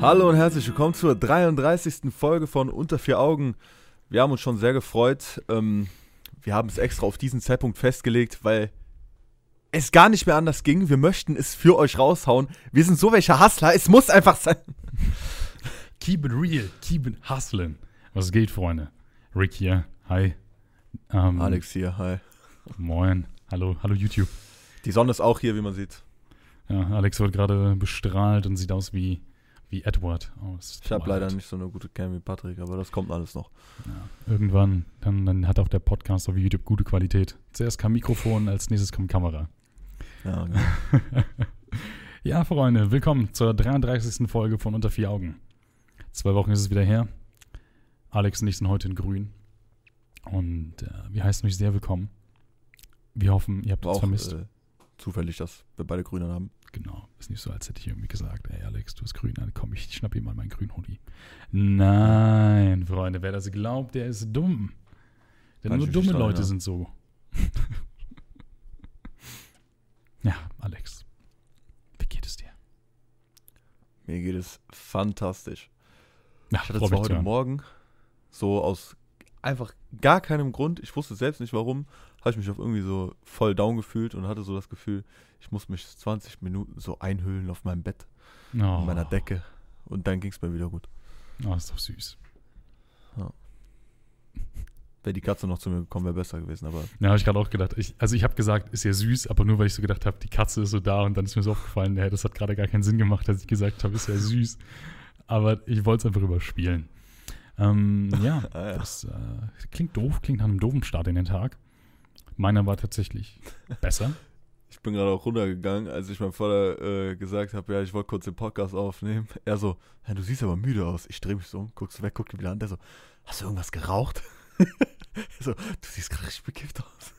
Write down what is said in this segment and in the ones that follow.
Hallo und herzlich willkommen zur 33. Folge von Unter vier Augen. Wir haben uns schon sehr gefreut. Ähm, wir haben es extra auf diesen Zeitpunkt festgelegt, weil es gar nicht mehr anders ging. Wir möchten es für euch raushauen. Wir sind so welche Hustler. Es muss einfach sein. Keep it real, keep it hustling. Was geht, Freunde? Rick hier, hi. Ähm, Alex hier, hi. Moin, hallo, hallo YouTube. Die Sonne ist auch hier, wie man sieht. Ja, Alex wird gerade bestrahlt und sieht aus wie, wie Edward aus. Ich habe leider nicht so eine gute Cam wie Patrick, aber das kommt alles noch. Ja, irgendwann, dann, dann hat auch der Podcast auf YouTube gute Qualität. Zuerst kam Mikrofon, als nächstes kommt Kamera. Ja, genau. Ja, Freunde, willkommen zur 33. Folge von Unter vier Augen. Zwei Wochen ist es wieder her. Alex und ich sind heute in Grün. Und äh, wir heißen euch sehr willkommen. Wir hoffen, ihr habt uns auch vermisst. äh, zufällig, dass wir beide Grüne haben. Genau. Ist nicht so, als hätte ich irgendwie gesagt, ey Alex, du hast grün. Dann komm, ich schnapp ihm mal meinen grünen Hoodie. Nein, Freunde, wer das glaubt, der ist dumm. Denn Kann nur dumme Leute sind so. ja, Alex. Wie geht es dir? Mir geht es fantastisch. Ja, Ich hatte zwar heute hören. Morgen so aus einfach gar keinem Grund, ich wusste selbst nicht warum, habe ich mich auf irgendwie so voll down gefühlt und hatte so das Gefühl, ich muss mich 20 Minuten so einhüllen auf meinem Bett, oh. an meiner Decke und dann ging es mir wieder gut. Oh, ist doch süß. Wäre die Katze noch zu mir gekommen, wäre besser gewesen, aber Ja, habe ich gerade auch gedacht. Ich, also ich habe gesagt, ist ja süß, aber nur weil ich so gedacht habe, die Katze ist so da und dann ist mir so aufgefallen, ja, das hat gerade gar keinen Sinn gemacht, dass ich gesagt habe, ist ja süß. Aber ich wollte es einfach überspielen. Ähm, ja, Ah, ja. das äh, klingt doof, klingt nach einem doofen Start in den Tag. Meiner war tatsächlich besser. ich bin gerade auch runtergegangen, als ich meinem Vater äh, gesagt habe, ja, ich wollte kurz den Podcast aufnehmen. Er so, ja, du siehst aber müde aus. Ich drehe mich so um, guckst weg, guck ihn wieder an. Der so, hast du irgendwas geraucht? Er so, du siehst gerade richtig bekifft aus.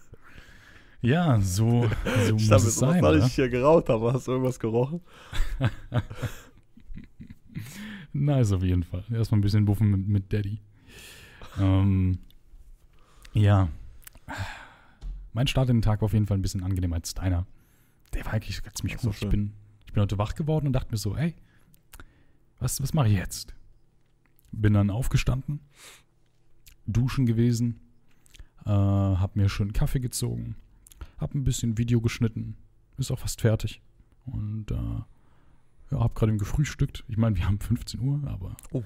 Ja, so, so ich muss es sein, ich hier geraucht habe. Hast du irgendwas gerochen? Nice auf jeden Fall. Erstmal ein bisschen buffen mit, mit Daddy. Ähm, ja. Mein Start in den Tag war auf jeden Fall ein bisschen angenehmer als deiner. Der war eigentlich ziemlich so, gut. Ich bin, ich bin heute wach geworden und dachte mir so, ey, was, was mache ich jetzt? Bin dann aufgestanden, duschen gewesen, äh, hab mir schön Kaffee gezogen, hab ein bisschen Video geschnitten, ist auch fast fertig. Und äh, ja, hab gerade gefrühstückt. Ich meine, wir haben 15 Uhr, aber Oh.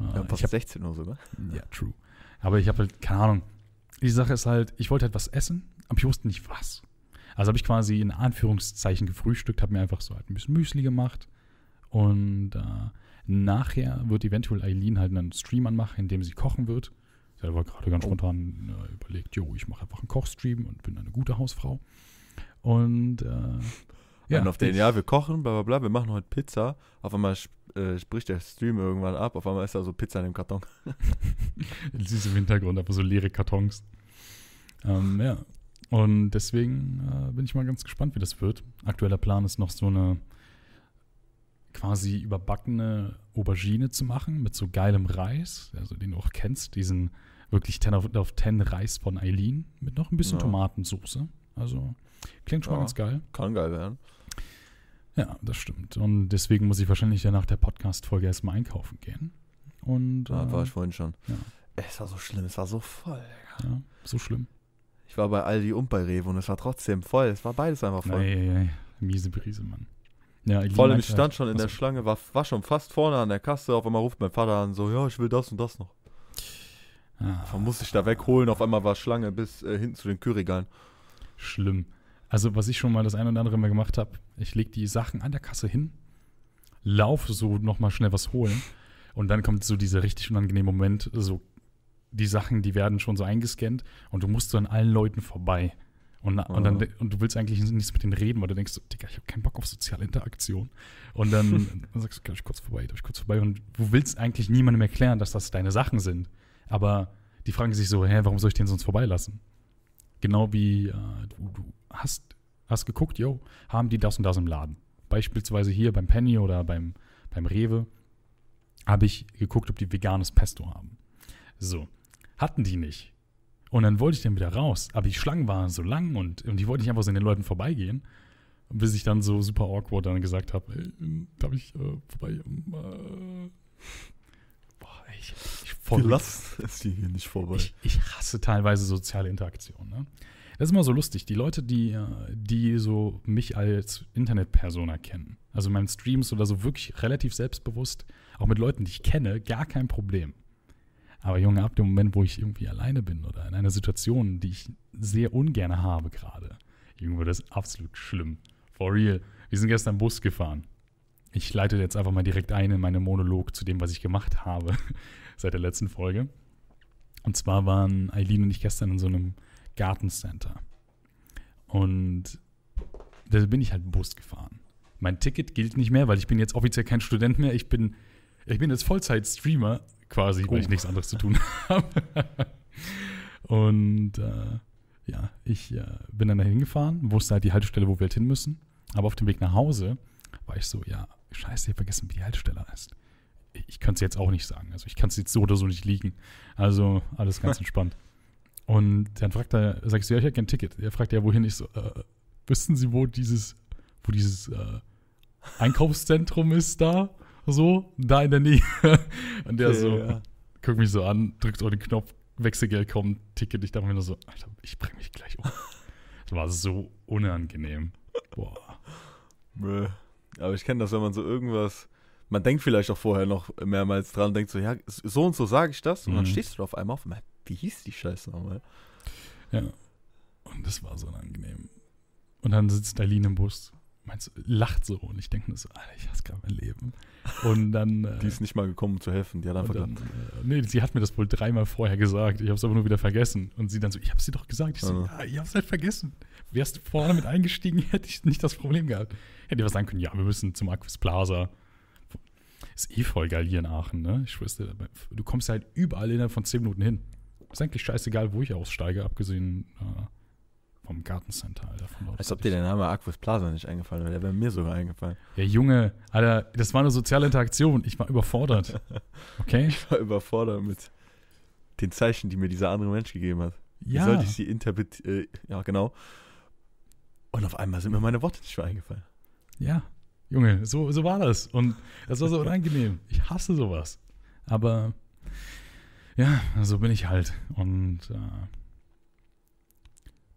äh, Ja, ich hab, 16 Uhr sogar. ja, true. Aber ich habe halt, keine Ahnung. Die Sache ist halt, ich wollte halt was essen, aber ich wusste nicht was. Also habe ich quasi in Anführungszeichen gefrühstückt, habe mir einfach so halt ein bisschen Müsli gemacht. Und äh, nachher wird eventuell Eileen halt einen Stream anmachen, in dem sie kochen wird. Sie hat aber gerade ganz Oh. spontan äh, überlegt, jo, ich mache einfach einen Kochstream und bin eine gute Hausfrau. Und äh, Ja, und auf den, ja, wir kochen, bla bla bla, wir machen heute Pizza. Auf einmal äh, spricht der Stream irgendwann ab, auf einmal ist da so Pizza in dem Karton. Süß im Hintergrund, aber so leere Kartons. Ähm, ja. Und deswegen äh, bin ich mal ganz gespannt, wie das wird. Aktueller Plan ist noch so eine quasi überbackene Aubergine zu machen mit so geilem Reis, also den du auch kennst, diesen wirklich 10 auf, auf 10 Reis von Eileen mit noch ein bisschen Ja. Tomatensoße. Also klingt schon mal Ja. ganz geil. Kann geil werden. Ja, das stimmt. Und deswegen muss ich wahrscheinlich ja nach der Podcast-Folge erstmal einkaufen gehen. Und Da äh, war ich vorhin schon. ja. Es war so schlimm, es war so voll. ja, so schlimm. Ich war bei Aldi und bei Rewe und es war trotzdem voll. Es war beides einfach voll. Ei, ei, ei. Miese Brise, Mann. Ja, Vor allem, ich stand halt- schon in der. Schlange, war, war schon fast vorne an der Kasse. Auf einmal ruft mein Vater an, so, ja, ich will das und das noch. Ah, Man musste ich da wegholen. Auf einmal war Schlange bis äh, hinten zu den Kühlregalen. Schlimm. Also, was ich schon mal das ein oder andere Mal gemacht habe, ich lege die Sachen an der Kasse hin, laufe so nochmal schnell was holen und dann kommt so dieser richtig unangenehme Moment, so die Sachen, die werden schon so eingescannt und du musst so an allen Leuten vorbei. Und, na- und, dann, und du willst eigentlich nichts mit denen reden, weil du denkst, so, Digga, ich habe keinen Bock auf soziale Interaktion. Und dann, dann sagst du, darf ich kurz vorbei, darf ich kurz vorbei. Und du willst eigentlich niemandem erklären, dass das deine Sachen sind. Aber die fragen sich so, hä, warum soll ich den sonst vorbeilassen? Genau wie äh, du, du hast, hast geguckt, yo, haben die das und das im Laden. Beispielsweise hier beim Penny oder beim, beim Rewe habe ich geguckt, ob die veganes Pesto haben. So, hatten die nicht. Und dann wollte ich dann wieder raus. Aber die Schlangen waren so lang und, und die wollten nicht einfach so an den Leuten vorbeigehen. Bis ich dann so super awkward dann gesagt habe, hey, darf ich äh, vorbei? Ähm, äh, boah, ich, ich, voll, Lass es hier nicht vorbei. ich, ich hasse teilweise soziale Interaktion. Ne? Das ist immer so lustig. Die Leute, die, die so mich als Internetpersona kennen, also in meinen Streams oder so wirklich relativ selbstbewusst, auch mit Leuten, die ich kenne, gar kein Problem. Aber Junge, ab dem Moment, wo ich irgendwie alleine bin oder in einer Situation, die ich sehr ungern habe gerade, Junge, das ist absolut schlimm. For real. Wir sind gestern Bus gefahren. Ich leite jetzt einfach mal direkt ein in meinen Monolog zu dem, was ich gemacht habe seit der letzten Folge. Und zwar waren Eileen und ich gestern in so einem Gartencenter. Und da bin ich halt Bus gefahren. Mein Ticket gilt nicht mehr, weil ich bin jetzt offiziell kein Student mehr. Ich bin, ich bin jetzt Vollzeit-Streamer quasi, weil Oh. ich nichts anderes zu tun habe. Und äh, ja, ich äh, bin dann dahin gefahren, wusste halt die Haltestelle, wo wir halt hin müssen. Aber auf dem Weg nach Hause war ich so, ja, scheiße, ich hab vergessen, wie die Haltestelle heißt. Ich, kann es jetzt auch nicht sagen. Also ich kann es jetzt so oder so nicht liegen. Also alles ganz entspannt. Und dann fragt er, sag ich so, ja, ich hätte kein Ticket. Er fragt ja, wohin? Ich so, äh, wissen Sie, wo dieses, wo dieses äh, Einkaufszentrum ist da? So, da in der Nähe. Und der so, ja. guckt mich so an, drückt auf den Knopf, Wechselgeld kommt, Ticket. Ich dachte mir nur so, Alter, ich bring mich gleich um. Das war so unangenehm. Boah. Bäh. Aber ich kenne das, wenn man so irgendwas. Man denkt vielleicht auch vorher noch mehrmals dran, denkt so, ja, so und so sage ich das. Und dann Mhm. stehst du auf einmal auf und meinst, wie hieß die Scheiße nochmal? Ja. Und das war so unangenehm. Und dann sitzt Eileen im Bus, meinst, lacht so und ich denke mir so, Alter, ich hasse gerade mein Leben. Und dann. Äh, Die ist nicht mal gekommen, um zu helfen. Die hat einfach dann, äh, nee, sie hat mir das wohl dreimal vorher gesagt. Ich habe es aber nur wieder vergessen. Und sie dann so, ich habe sie doch gesagt. Ich so, Ah. ja, ich habe es halt vergessen. Wärst du vorne mit eingestiegen, hätte ich nicht das Problem gehabt. Hätte ich was sagen können, ja, wir müssen zum Aquis Plaza. Ist eh voll geil hier in Aachen, ne? Ich schwör's dir, du kommst halt überall innerhalb von 10 Minuten hin. Ist eigentlich scheißegal, wo ich aussteige, abgesehen äh, vom Gartencenter, Alter. Als ob dir der Name Aquis Plaza nicht eingefallen wäre. Der wäre mir sogar eingefallen. Ja, Junge, Alter, das war eine soziale Interaktion. Ich war überfordert. Okay? Ich war überfordert mit den Zeichen, die mir dieser andere Mensch gegeben hat. Wie Ja. sollte ich sie interpretieren? Äh, ja, genau. Und auf einmal sind mir meine Worte nicht mehr eingefallen. Ja, Junge, so, so war das. Und das war so unangenehm. Ich hasse sowas. Aber ja, so bin ich halt. Und äh,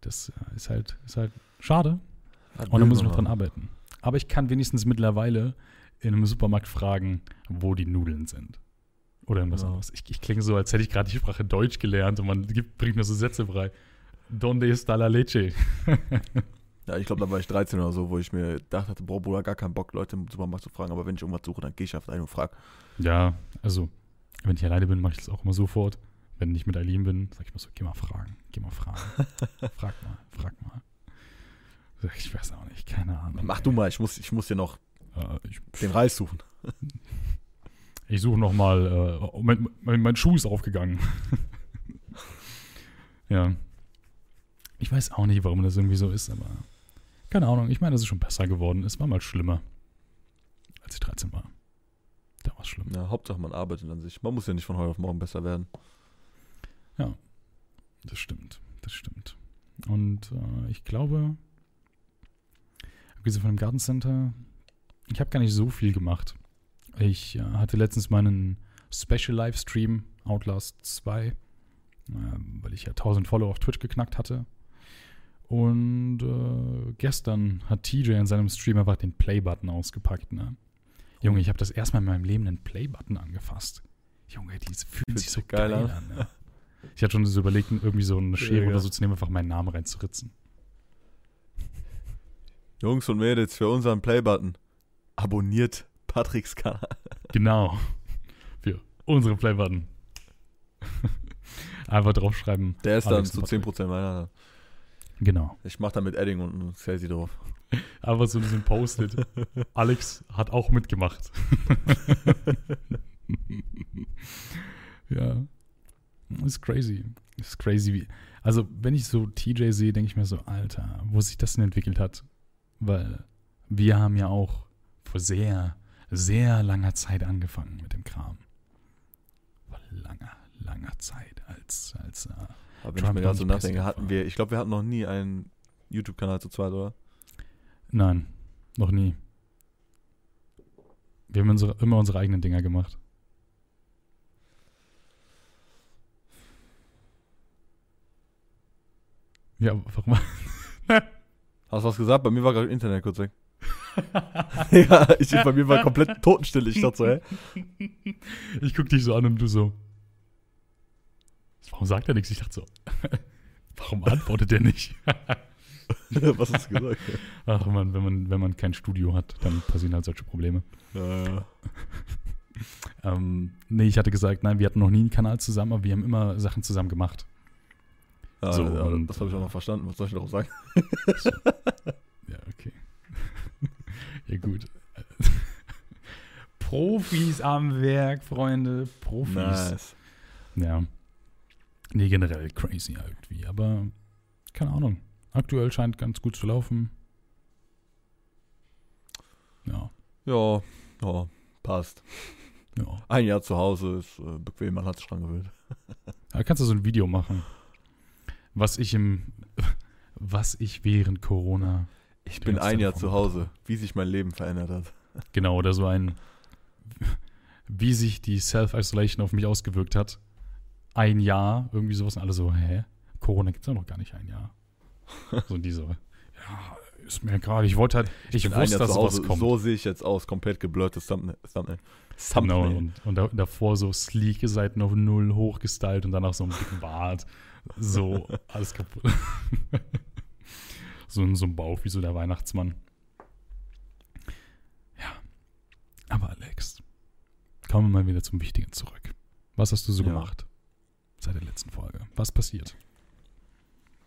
das äh, ist halt, ist halt schade. Und da muss ich noch dran arbeiten. Aber ich kann wenigstens mittlerweile in einem Supermarkt fragen, wo die Nudeln sind. Oder irgendwas Ja. anderes. Ich, ich klinge so, als hätte ich gerade die Sprache Deutsch gelernt und man gibt, bringt mir so Sätze frei. Donde está la leche? Ja, ich glaube, da war ich 13 oder so, wo ich mir dachte, boah, Bruder, gar keinen Bock, Leute im Supermarkt zu fragen. Aber wenn ich irgendwas suche, dann gehe ich einfach ein und frage. Ja, also, wenn ich alleine bin, mache ich das auch immer sofort. Wenn ich mit Eileen bin, sage ich mir so, geh mal fragen, geh mal fragen. frag mal, frag mal. Ich weiß auch nicht, keine Ahnung. Mach du mal, ich muss, ich muss hier noch Äh, ich den Reis suchen. ich suche noch mal, äh, mein, mein, mein Schuh ist aufgegangen. ja. Ich weiß auch nicht, warum das irgendwie so ist, aber keine Ahnung. Ich meine, es ist schon besser geworden. Es war mal schlimmer, als ich 13 war. Da war es schlimm. Ja, Hauptsache man arbeitet an sich. Man muss ja nicht von heute auf morgen besser werden. Das stimmt, das stimmt. Und äh, ich glaube, abgesehen von dem Gartencenter, ich habe gar nicht so viel gemacht. Ich äh, hatte letztens meinen Special Livestream Outlast 2, äh, weil ich ja 1000 Follower auf Twitch geknackt hatte. Und äh, gestern hat TJ in seinem Stream einfach den Play-Button ausgepackt. Ne? Junge, ich habe das erstmal in meinem Leben einen Play-Button angefasst. Junge, die fühlt Fühlt sich so geil geil, an. an. ne? Ich hatte schon so überlegt, irgendwie so eine Schere Ja, oder so zu nehmen, einfach meinen Namen reinzuritzen. Jungs und Mädels, für unseren Playbutton. Abonniert Patricks Kanal. Genau. Für unsere Playbutton. Einfach draufschreiben. Der ist Alex dann zu Patrick. 10% meiner. Genau. Ich mach da mit Edding und ein Celsi drauf. Einfach so diesen Post-it. Alex hat auch mitgemacht. ja. Ist crazy. Ist crazy. Wie, also, wenn ich so TJ sehe, denke ich mir so, Alter, wo sich das denn entwickelt hat. Weil wir haben ja auch vor sehr, sehr langer Zeit angefangen mit dem Kram. Vor langer, langer Zeit. Als, als äh, Aber wenn Trump ich mir gerade so nachdenke, hatten wir, ich glaube, wir hatten noch nie einen YouTube-Kanal zu zweit, oder? Nein, noch nie. Wir haben unsere, immer unsere eigenen Dinger gemacht. Ja, warum? Hast du was gesagt? Bei mir war gerade Internet kurz weg. ja, ich, bei mir war komplett Totenstille. Ich dachte so, hä? Ich guck dich so an und du so. Warum sagt er nichts? Ich dachte so. Warum antwortet er nicht? was hast du gesagt? Ach man, wenn man, wenn man kein Studio hat, dann passieren halt solche Probleme. Ja, ja. Ähm, nee, ich hatte gesagt, nein, wir hatten noch nie einen Kanal zusammen, aber wir haben immer Sachen zusammen gemacht. Ja, So, ja, und- das habe ich auch noch verstanden. Was soll ich darauf sagen? Ja, okay. ja, gut. Profis am Werk, Freunde. Profis. Nice. Ja. Nee, generell crazy irgendwie. Aber keine Ahnung. Aktuell scheint ganz gut zu laufen. Ja, Ja, ja, passt. ja. Ein Jahr zu Hause ist äh, bequem, man hat sich dran gewöhnt. Da kannst du so ein Video machen. Was ich im. Was ich während Corona. Ich bin ein Jahr zu Hause, wie sich mein Leben verändert hat. Genau, oder so ein. Wie sich die Self-Isolation auf mich ausgewirkt hat. Ein Jahr, irgendwie sowas. Und alle so, hä? Corona gibt es ja noch gar nicht ein Jahr. So diese. Ja, ist mir gerade. Ich wollte halt. Ich, ein wusste, dass sowas kommt. so sehe ich jetzt aus, komplett geblurrtes Thumbnail. Thumbnail. Genau, Thumbnail. und, und da, davor so sleeke Seiten auf Null hochgestylt und danach so einen dicken Bart. So, alles kaputt. so, ein- so ein Bauch wie so der Weihnachtsmann. Ja. Aber Alex, kommen wir mal wieder zum Wichtigen zurück. Was hast du so Ja. gemacht seit der letzten Folge? Was passiert?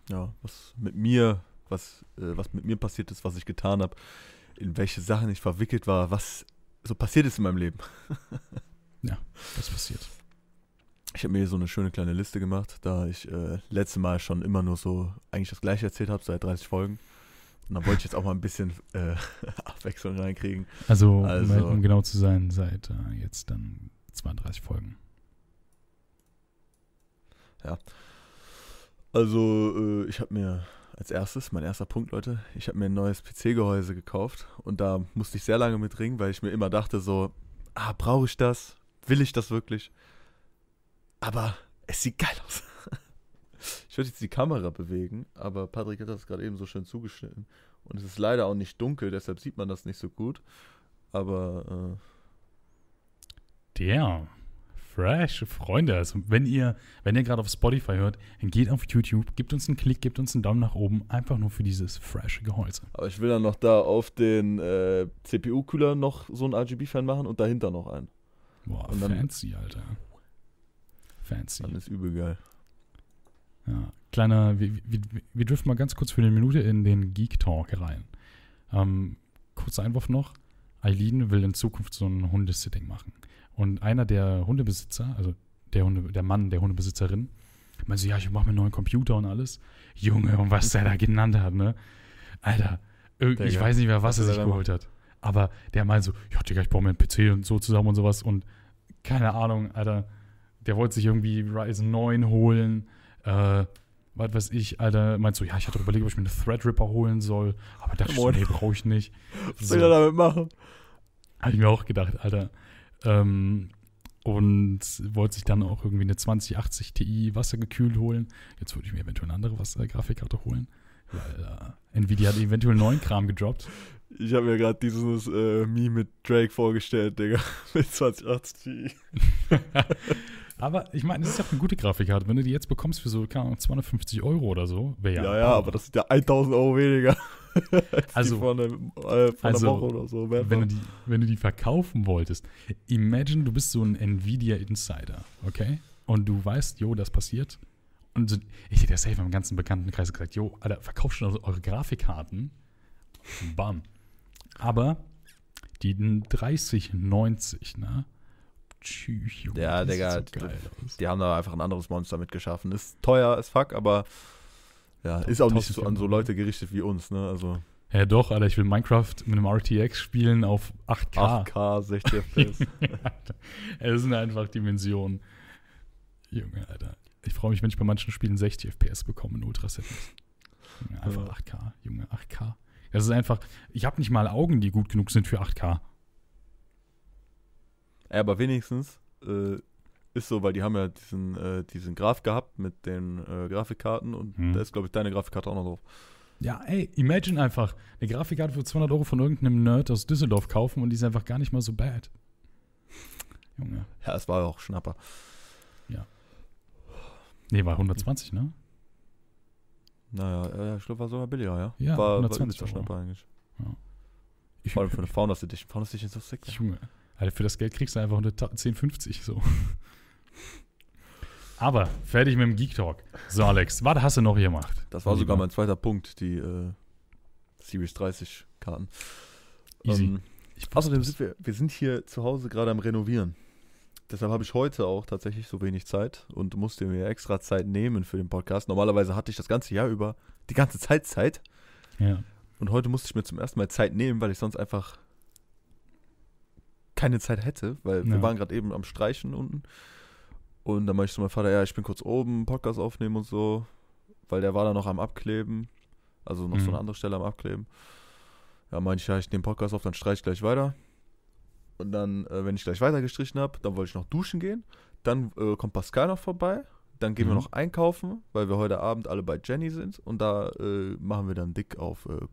Ja, was mit mir, was, äh, was mit mir passiert ist, was ich getan habe, in welche Sachen ich verwickelt war, was so passiert ist in meinem Leben. Was passiert? Ich habe mir hier so eine schöne kleine Liste gemacht, da ich äh, letztes Mal schon immer nur so eigentlich das gleiche erzählt habe, seit 30 Folgen. Und dann wollte ich jetzt auch mal ein bisschen äh, Abwechslung reinkriegen. Also, Also- um, um genau zu sein, seit äh, jetzt dann 32 Folgen. Also, äh, ich habe mir als erstes, mein erster Punkt, Leute, ich habe mir ein neues PC-Gehäuse gekauft und da musste ich sehr lange mit ringen, weil ich mir immer dachte so, ah, brauche ich das? Will ich das wirklich? Aber es sieht geil aus. Ich würde jetzt die Kamera bewegen, aber Patrick hat das gerade eben so schön zugeschnitten. Und es ist leider auch nicht dunkel, deshalb sieht man das nicht so gut. Aber Der fresh, Freunde. Also wenn ihr, wenn ihr gerade auf Spotify hört, dann geht auf YouTube, gebt uns einen Klick, gebt uns einen Daumen nach oben, einfach nur für dieses frische Gehäuse. aber ich will dann noch da auf den äh, CPU-Kühler noch so einen RGB-Fan machen und dahinter noch einen. Boah, Und dann- fancy, Alter. Fancy. Dann ist übel geil. Ja, kleiner, wir, wir, wir driften mal ganz kurz für eine Minute in den Geek Talk rein. Ähm, kurzer Einwurf noch. Eileen will in Zukunft so ein Hundesitting machen. Und einer der Hundebesitzer, also der, Hunde, der Mann der Hundebesitzerin, meinte so, ja, ich mache mir einen neuen Computer und alles. Junge, und was der da genannt hat, ne? Alter, irg- ich Digga, weiß nicht mehr, was er sich geholt hat. Aber der meint so, ja, Digga, ich baue mir einen PC und so zusammen und sowas. Und keine Ahnung, Alter, der wollte sich irgendwie Ryzen 9 holen. Äh, was weiß ich, Alter, meint so, ja, ich hatte überlegt, ob ich mir eine Threadripper holen soll. Aber dachte ich so, nee, brauche ich nicht. Was So. will er damit machen? Habe ich mir auch gedacht, Alter. Ähm, und wollte sich dann auch irgendwie eine 2080 Ti wassergekühlt holen. Jetzt würde ich mir eventuell eine andere Wasser-Grafikkarte holen. Weil äh, Nvidia hat eventuell neuen Kram gedroppt. Ich habe mir gerade dieses äh, Meme mit Drake vorgestellt, Digga. mit 2080 Ti. Aber ich meine, das ist ja auch eine gute Grafikkarte. Wenn du die jetzt bekommst für so, keine Ahnung, 250 Euro oder so, wäre Ja, ja. ja, aber das sind ja 1000 Euro weniger. als Also- die von, einem, äh, von also, einer Woche oder so. wenn du, waren. die, wenn du die verkaufen wolltest, imagine, du bist so ein Nvidia-Insider, okay? Und du weißt, jo, das passiert. Und so, ich hätte ja safe im ganzen Bekanntenkreis gesagt, jo, Alter, verkauft schon eure Grafikkarten. Bam. Aber die 3090, ne? Tschüss, Junge, Ja, Digga, so geil aus. Die haben da einfach ein anderes Monster mit geschaffen. Ist teuer as fuck, aber ja, ist auch nicht so an so 1400. Leute gerichtet wie uns, ne? Also Ja, doch, Alter, ich will Minecraft mit einem RTX spielen auf 8K. 8K, 60 FPS. es sind einfach Dimensionen. Junge, Alter. Ich freue mich, wenn ich bei manchen Spielen 60 FPS bekomme in. Junge, einfach Ja. 8K, Junge, 8K. Das ist einfach, ich habe nicht mal Augen, die gut genug sind für 8K. Ja, aber wenigstens äh, ist so, weil die haben ja diesen, äh, diesen Graph gehabt mit den äh, Grafikkarten und Hm. da ist, glaube ich, deine Grafikkarte auch noch drauf. Ja, ey, imagine einfach, eine Grafikkarte für 200 Euro von irgendeinem Nerd aus Düsseldorf kaufen und die ist einfach gar nicht mal so bad. Junge. Ja, es war auch Schnapper. Nee, war 120, ne? Naja, ich glaube, war sogar billiger, ja. Ja, war, 120 war Euro. Schnapper eigentlich. Ich, Vor allem für eine Founders Edition. Founders Edition ist so sick. Junge. Alter, für das Geld kriegst du einfach 110,50 so. Aber fertig mit dem Geek Talk. So, Alex, was hast du noch gemacht? Das war sogar mein zweiter Punkt, die äh, Series 30 Karten. Easy. Ähm, Ich außerdem sind wir, wir sind hier zu Hause gerade am Renovieren. Deshalb habe ich heute auch tatsächlich so wenig Zeit und musste mir extra Zeit nehmen für den Podcast. Normalerweise hatte ich das ganze Jahr über die ganze Zeit Zeit. Ja. Und heute musste ich mir zum ersten Mal Zeit nehmen, weil ich sonst einfach keine Zeit hätte, weil wir Ja. waren gerade eben am Streichen unten. Und dann meinte ich zu meinem Vater, ja, ich bin kurz oben, Podcast aufnehmen und so, weil der war da noch am Abkleben. Also noch so Mhm. eine andere Stelle am Abkleben. Ja, meinte ich, ja, ich nehme Podcast auf, dann streiche ich gleich weiter. Und dann, äh, wenn ich gleich weiter gestrichen habe, dann wollte ich noch duschen gehen. Dann äh, kommt Pascal noch vorbei. Dann gehen wir Mhm. noch einkaufen, weil wir heute Abend alle bei Jenny sind. Und da äh, machen wir dann dick auf äh,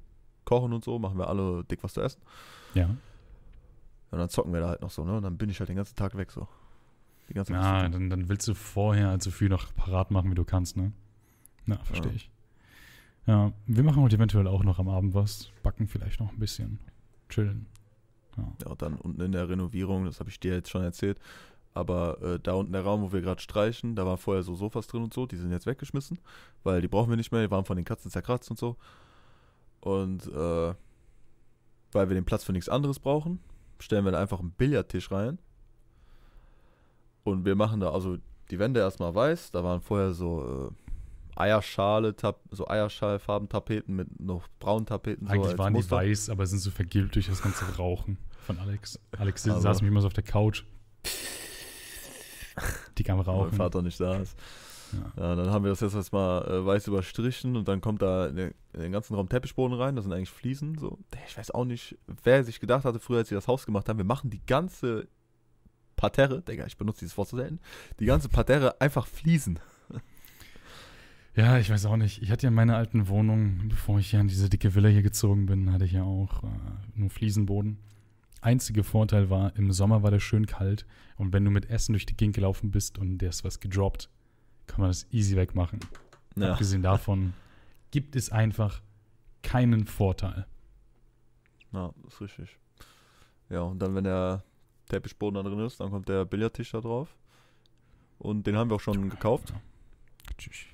Kochen und so, machen wir alle dick was zu essen. Ja. Und dann zocken wir da halt noch so, ne? Und dann bin ich halt den ganzen Tag weg so. Die ganze Ja, Zeit. dann, dann willst du vorher halt so viel noch parat machen, wie du kannst, ne? Na, verstehe Ja. ich. Ja, wir machen heute eventuell auch noch am Abend was. Backen vielleicht noch ein bisschen. Chillen. Ja. Ja, und dann unten in der Renovierung, das habe ich dir jetzt schon erzählt, aber äh, da unten der Raum, wo wir gerade streichen, da waren vorher so Sofas drin und so, die sind jetzt weggeschmissen, weil die brauchen wir nicht mehr, die waren von den Katzen zerkratzt und so. Und äh, weil wir den Platz für nichts anderes brauchen, stellen wir da einfach einen Billardtisch rein. Und wir machen da also die Wände erstmal weiß, da waren vorher so äh, Eierschale, Tap so Eierschalfarben Tapeten mit noch braunen Tapeten. so Eigentlich als waren die Muster. weiß, aber sind so vergilbt durch das ganze Rauchen von Alex. Alex Aber- saß mich immer so auf der Couch. Die kam weil mein rauchen. Vater nicht da ist. Ja. Dann haben wir das jetzt erstmal äh, weiß überstrichen und dann kommt da in den, in den ganzen Raum Teppichboden rein, das sind eigentlich Fliesen. So. Ich weiß auch nicht, wer sich gedacht hatte, früher, als sie das Haus gemacht haben, wir machen die ganze Parterre, Digga, ich benutze dieses Wort so selten, die ganze Parterre einfach Fliesen. Ja, ich weiß auch nicht. Ich hatte ja in meiner alten Wohnung, bevor ich ja in diese dicke Villa hier gezogen bin, hatte ich ja auch äh, nur Fliesenboden. Einziger Vorteil war, im Sommer war der schön kalt und wenn du mit Essen durch die Gegend gelaufen bist und der ist was gedroppt, kann man das easy wegmachen. Ja, Abgesehen davon gibt es einfach keinen Vorteil. ja, das ist richtig. Ja, und dann, wenn der Teppichboden da drin ist, dann kommt der Billardtisch da drauf. Und den haben wir auch schon gekauft. Tschüss.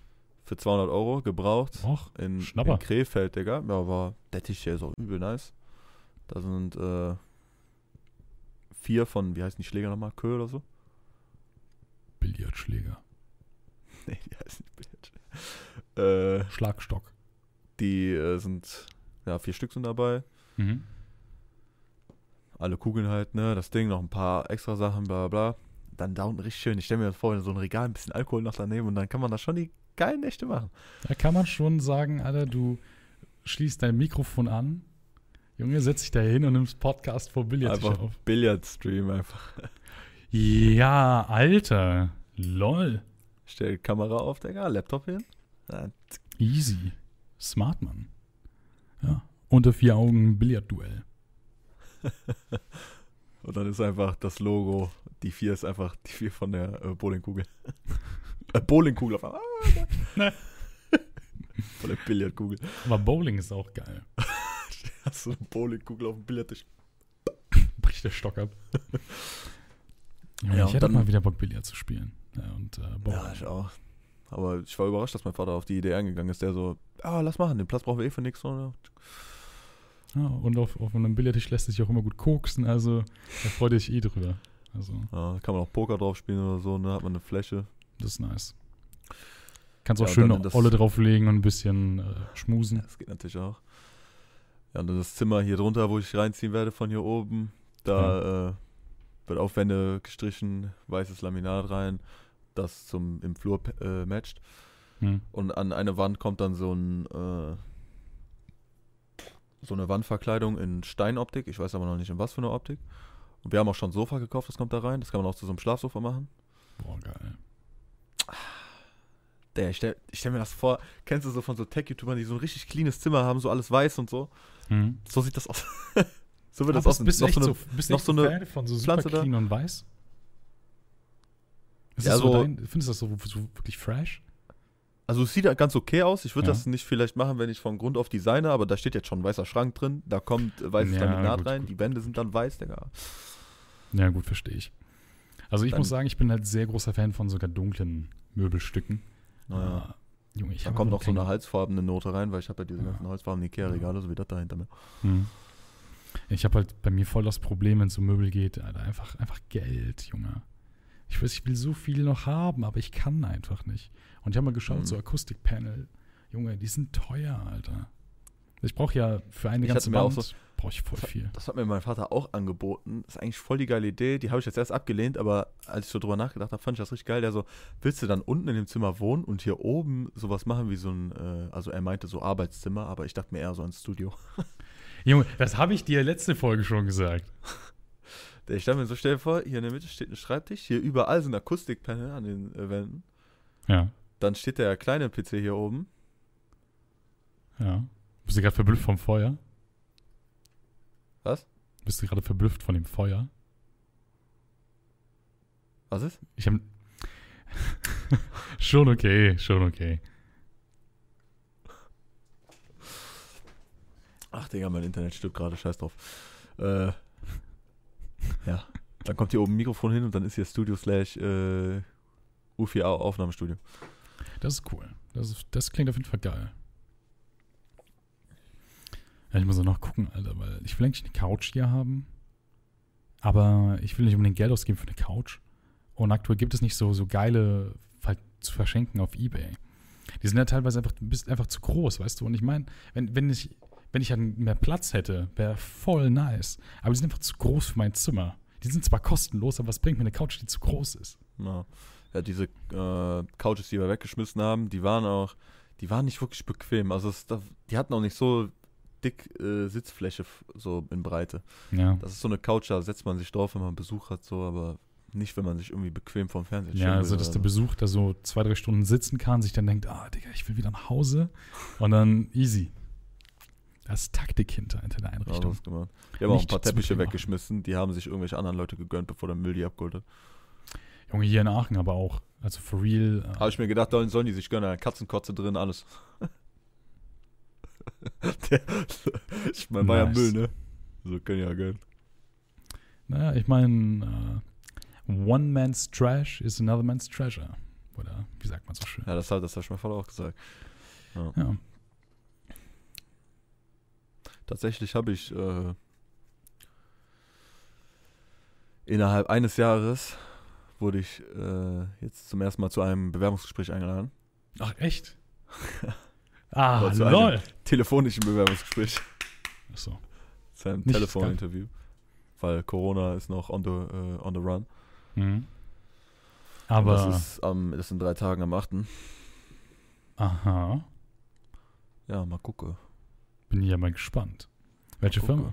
Für 200 Euro, gebraucht. Och, in, Schnapper. in Krefeld, Digga. Ja, aber der Tisch hier ist auch übel nice. Da sind äh, vier von, wie heißen die Schläger nochmal? Kö oder so? Billardschläger. Nee, die heißen nicht Billard. Äh, Schlagstock. die äh, sind, ja, vier Stück sind dabei. Mhm. Alle Kugeln halt, ne? Das Ding, noch ein paar extra Sachen, bla bla. Dann da unten richtig schön. Ich stelle mir das vor, in so ein Regal ein bisschen Alkohol noch daneben und dann kann man da schon die geilen Nächte machen. Da kann man schon sagen, Alter, du schließt dein Mikrofon an. Junge, setz dich da hin und nimmst Podcast vor Billardtisch Einfach auf. Billardstream einfach. Ja, Alter. Lol. Stell Kamera auf, Digga, Laptop hin. Ja, Easy. Smart, Mann. Ja. Unter vier Augen Billardduell. Und dann ist einfach das Logo, die vier ist einfach die vier von der äh, Bowlingkugel. äh, Bowlingkugel auf einmal. Ne. von der Billardkugel. Aber Bowling ist auch geil. Hast du eine Bowlingkugel auf dem Billardtisch? Bricht der Stock ab. Junge, Ja, ich hätte dann- mal wieder Bock, Billard zu spielen. Ja, und äh, Bowling. Ja, ich auch. Aber ich war überrascht, dass mein Vater auf die Idee eingegangen ist. Der so, ah, lass machen, den Platz brauchen wir eh für nichts. oder? Ja, und auf, auf einem Billardtisch lässt sich auch immer gut koksen, also da freut euch eh drüber. Also, Ja, kann man auch Poker drauf spielen oder so, ne? Hat man eine Fläche. das ist nice. Kannst auch Ja, schön das- Olle drauflegen und ein bisschen äh, schmusen. Das geht natürlich auch. Ja, und dann das Zimmer hier drunter, wo ich reinziehen werde von hier oben. Da äh, wird auch Wände gestrichen, weißes Laminat rein, das zum im Flur äh, matcht. Hm. Und an eine Wand kommt dann so ein, äh, so eine Wandverkleidung in Steinoptik. Ich weiß aber noch nicht in was für eine Optik. Und wir haben auch schon ein Sofa gekauft, das kommt da rein. Das kann man auch zu so einem Schlafsofa machen. Boah, geil. Der, ich stell, ich stell mir das vor, kennst du so von so Tech-YouTubern, die so ein richtig cleanes Zimmer haben, so alles weiß und so. Hm. So sieht das aus. so wird das Ah, aussehen. bist, Noch echt so so, eine, bist du noch so ein eine von so super Pflanze da? clean und weiß? Ist Ja, das so so- dein, findest du das so, so wirklich fresh? also es sieht ja ganz okay aus. Ich würde Ja. das nicht vielleicht machen, wenn ich von Grund auf designe, aber da steht jetzt schon ein weißer Schrank drin. Da kommt äh, weißes Ja, Laminat gut, rein. gut. Die Wände sind dann weiß, Digga. Ja, gut, verstehe ich. Also ich Dann- muss sagen, ich bin halt sehr großer Fan von sogar dunklen Möbelstücken. Naja. Äh, Junge, ich Da kommt noch so eine halsfarbene Note rein, weil ich habe ja diese Ja. ganzen holzfarbenen Ikea-Regale, so wie das da hinter mir. Hm. Ich habe halt bei mir voll das Problem, wenn es um Möbel geht, Alter, einfach, einfach Geld, Junge. Ich weiß, ich will so viel noch haben, aber ich kann einfach nicht. Und ich habe mal geschaut, Mhm. so Akustikpanel, Junge, die sind teuer, Alter. Ich brauche ja für eine Ich ganze Wand, so- brauche ich voll Das, viel. das hat mir mein Vater auch angeboten. Das ist eigentlich voll die geile Idee. Die habe ich jetzt erst abgelehnt, aber als ich so drüber nachgedacht habe, fand ich das richtig geil. Der so, willst du dann unten in dem Zimmer wohnen und hier oben sowas machen wie so ein, äh, also er meinte so Arbeitszimmer, aber ich dachte mir eher so ein Studio. Junge, das habe ich dir letzte Folge schon gesagt. Der- Ich stelle mir so, stell dir vor, hier in der Mitte steht ein Schreibtisch, hier überall sind Akustikpanel an den Wänden. Ja, Dann steht der kleine PC hier oben. ja. Bist du gerade verblüfft vom Feuer? Was? Bist du gerade verblüfft von dem Feuer? Was ist? Ich habe schon okay, schon okay. Ach, Digga, mein Internet stirbt gerade, scheiß drauf. Äh, ja. Dann kommt hier oben ein Mikrofon hin und dann ist hier Studio slash äh, U4 Au- Aufnahmestudio. Das ist cool. Das, ist, das klingt auf jeden Fall geil. Ja, ich muss auch noch gucken, Alter, weil ich will eigentlich eine Couch hier haben. Aber ich will nicht unbedingt Geld ausgeben für eine Couch. Und aktuell gibt es nicht so, so geile zu verschenken auf Ebay. Die sind ja teilweise einfach, bist einfach zu groß, weißt du? Und ich meine, wenn, wenn ich, wenn ich halt mehr Platz hätte, wäre voll nice. Aber die sind einfach zu groß für mein Zimmer. Die sind zwar kostenlos, aber was bringt mir eine Couch, die zu groß ist? Ja, ja diese äh, Couches, die wir weggeschmissen haben, die waren auch, die waren nicht wirklich bequem. Also es, die hatten auch nicht so dick äh, Sitzfläche so in Breite. Ja. Das ist so eine Couch, da setzt man sich drauf, wenn man Besuch hat, so, aber nicht, wenn man sich irgendwie bequem vorm Fernseher Ja, also dass der Besuch da so zwei, drei Stunden sitzen kann, sich dann denkt, ah, Digga, ich will wieder nach Hause. Und dann easy. Da ist Taktik hinter, hinter der Ja, Einrichtung. das gemacht. Die haben auch ein paar Teppiche weggeschmissen, die haben sich irgendwelche anderen Leute gegönnt, bevor der Müll die abgeholt hat. Junge, hier in Aachen aber auch. Also for real. äh, Habe ich mir gedacht, sollen, sollen die sich gönnen, Katzenkotze drin, alles. der, ich meine, war ja Nice. Müll, ne? So können ja gönnen. Naja, ich meine, äh, one man's trash is another man's treasure. Oder wie sagt man so schön? Ja, das hat, das hat mein Vater auch gesagt. Ja. Tatsächlich habe ich äh, innerhalb eines Jahres wurde ich äh, jetzt zum ersten Mal zu einem Bewerbungsgespräch eingeladen. Ach, echt? ah, zu lol. Telefonischen Bewerbungsgespräch. Achso. Zu einem Telefoninterview. Weil Corona ist noch on the, äh, on the run. Mhm. Und Aber, das ist am, das sind drei Tagen am 8. aha, Ja, mal gucken. Bin ja mal gespannt. Welche. Firma?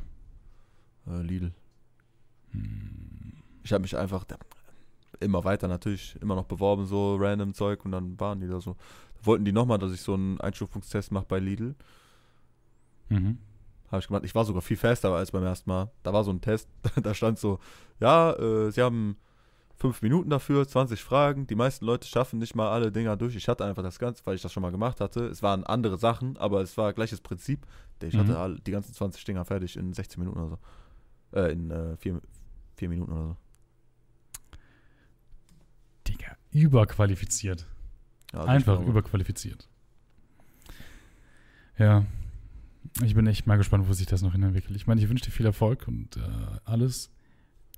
Äh, Lidl. Hm. Ich habe mich einfach da, immer weiter natürlich immer noch beworben, so random Zeug und dann waren die da so. Da wollten die nochmal, dass ich so einen Einstufungstest mache bei Lidl. Mhm. Habe ich gemacht. Ich war sogar viel faster als beim ersten Mal. Da war so ein Test, da stand so, ja, äh, sie haben fünf Minuten dafür, 20 Fragen. Die meisten Leute schaffen nicht mal alle Dinger durch. Ich hatte einfach das Ganze, weil ich das schon mal gemacht hatte. Es waren andere Sachen, aber es war gleiches Prinzip. Ich Mhm. hatte die ganzen 20 Dinger fertig in 16 Minuten oder so. Äh, in äh, vier, vier Minuten oder so. Digga, überqualifiziert. Ja, also Einfach überqualifiziert. Ja. Ich bin echt mal gespannt, wo sich das noch hinentwickelt. Ich meine, ich wünsche dir viel Erfolg und äh, alles.